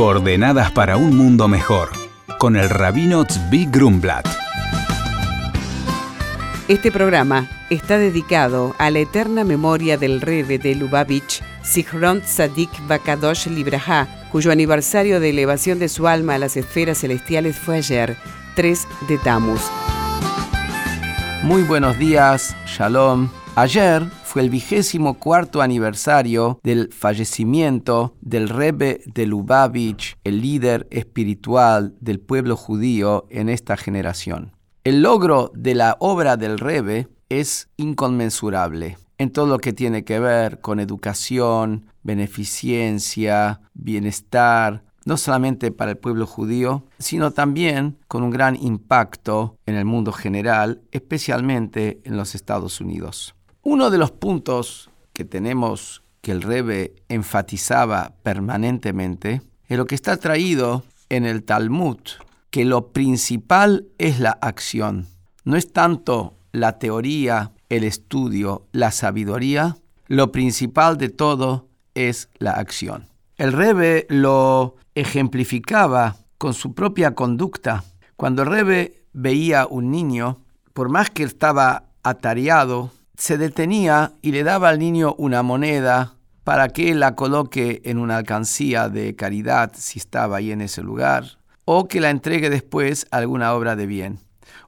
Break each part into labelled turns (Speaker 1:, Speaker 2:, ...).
Speaker 1: Coordenadas para un mundo mejor, con el rabino Tzvi Grumblat.
Speaker 2: Este programa está dedicado a la eterna memoria del Rebe de Lubavitch, Sichron Tzadik Bakadosh Libraha, cuyo aniversario de elevación de su alma a las esferas celestiales fue ayer, 3 de Tammuz.
Speaker 3: Muy buenos días, Shalom. Ayer fue el vigésimo cuarto aniversario del fallecimiento del Rebbe de Lubavitch, el líder espiritual del pueblo judío en esta generación. El logro de la obra del Rebbe es inconmensurable en todo lo que tiene que ver con educación, beneficencia, bienestar, no solamente para el pueblo judío, sino también con un gran impacto en el mundo general, especialmente en los Estados Unidos. Uno de los puntos que tenemos que el Rebe enfatizaba permanentemente es lo que está traído en el Talmud, que lo principal es la acción. No es tanto la teoría, el estudio, la sabiduría, lo principal de todo es la acción. El Rebe lo ejemplificaba con su propia conducta. Cuando el Rebe veía un niño, por más que estaba atareado, se detenía y le daba al niño una moneda para que la coloque en una alcancía de caridad si estaba ahí en ese lugar, o que la entregue después a alguna obra de bien.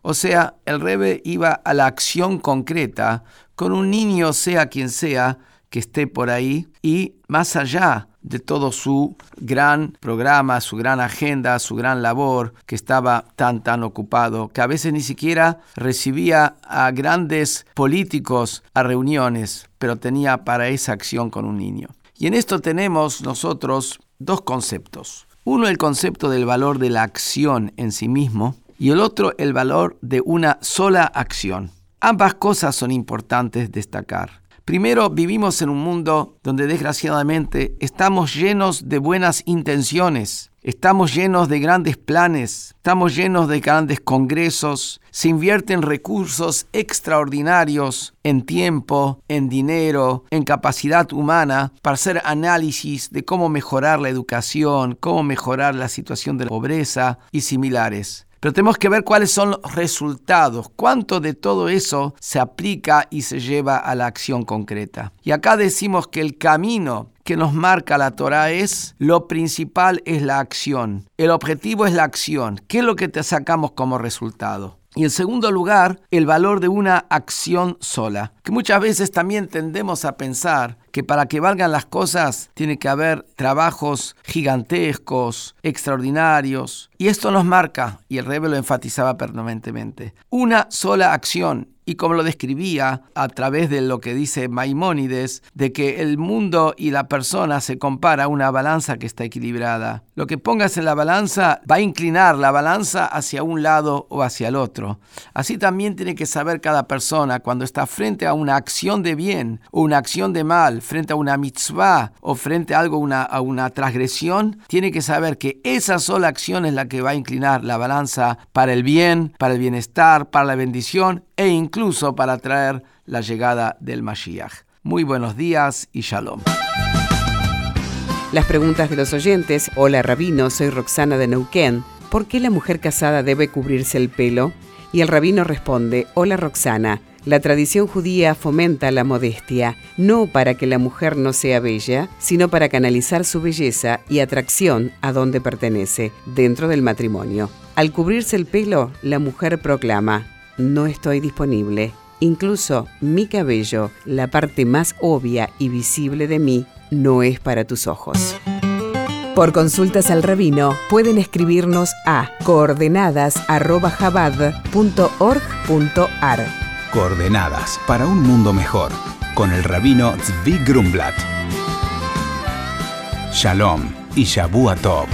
Speaker 3: O sea, el Rebe iba a la acción concreta con un niño, sea quien sea, que esté por ahí, y más allá de todo su gran programa, su gran agenda, su gran labor, que estaba tan, tan ocupado, que a veces ni siquiera recibía a grandes políticos a reuniones, pero tenía para esa acción con un niño. Y en esto tenemos nosotros dos conceptos. Uno, el concepto del valor de la acción en sí mismo, y el otro, el valor de una sola acción. Ambas cosas son importantes destacar. Primero, vivimos en un mundo donde desgraciadamente estamos llenos de buenas intenciones, estamos llenos de grandes planes, estamos llenos de grandes congresos, se invierten recursos extraordinarios en tiempo, en dinero, en capacidad humana para hacer análisis de cómo mejorar la educación, cómo mejorar la situación de la pobreza y similares. Pero tenemos que ver cuáles son los resultados, cuánto de todo eso se aplica y se lleva a la acción concreta. Y acá decimos que el camino que nos marca la Torah es lo principal es la acción. El objetivo es la acción. ¿Qué es lo que te sacamos como resultado? Y en segundo lugar, el valor de una acción sola, que muchas veces también tendemos a pensar que para que valgan las cosas tiene que haber trabajos gigantescos, extraordinarios, y esto nos marca, y el rebe lo enfatizaba permanentemente, una sola acción y como lo describía a través de lo que dice Maimónides, de que el mundo y la persona se compara a una balanza que está equilibrada. Lo que pongas en la balanza va a inclinar la balanza hacia un lado o hacia el otro. Así también tiene que saber cada persona cuando está frente a una acción de bien o una acción de mal, frente a una mitzvah o frente a algo, a una transgresión, tiene que saber que esa sola acción es la que va a inclinar la balanza para el bien, para el bienestar, para la bendición e incluso para traer la llegada del Mashiach. Muy buenos días y shalom.
Speaker 2: Las preguntas de los oyentes. Hola rabino, soy Roxana de Neuquén. ¿Por qué la mujer casada debe cubrirse el pelo? Y el rabino responde, Hola Roxana, la tradición judía fomenta la modestia, no para que la mujer no sea bella, sino para canalizar su belleza y atracción a donde pertenece, dentro del matrimonio. Al cubrirse el pelo, la mujer proclama, no estoy disponible. Incluso mi cabello, la parte más obvia y visible de mí, no es para tus ojos. Por consultas al rabino pueden escribirnos a coordenadas.jabad.org.ar.
Speaker 1: Coordenadas para un mundo mejor con el rabino Zvi Grumblat. Shalom y Shabu Tov.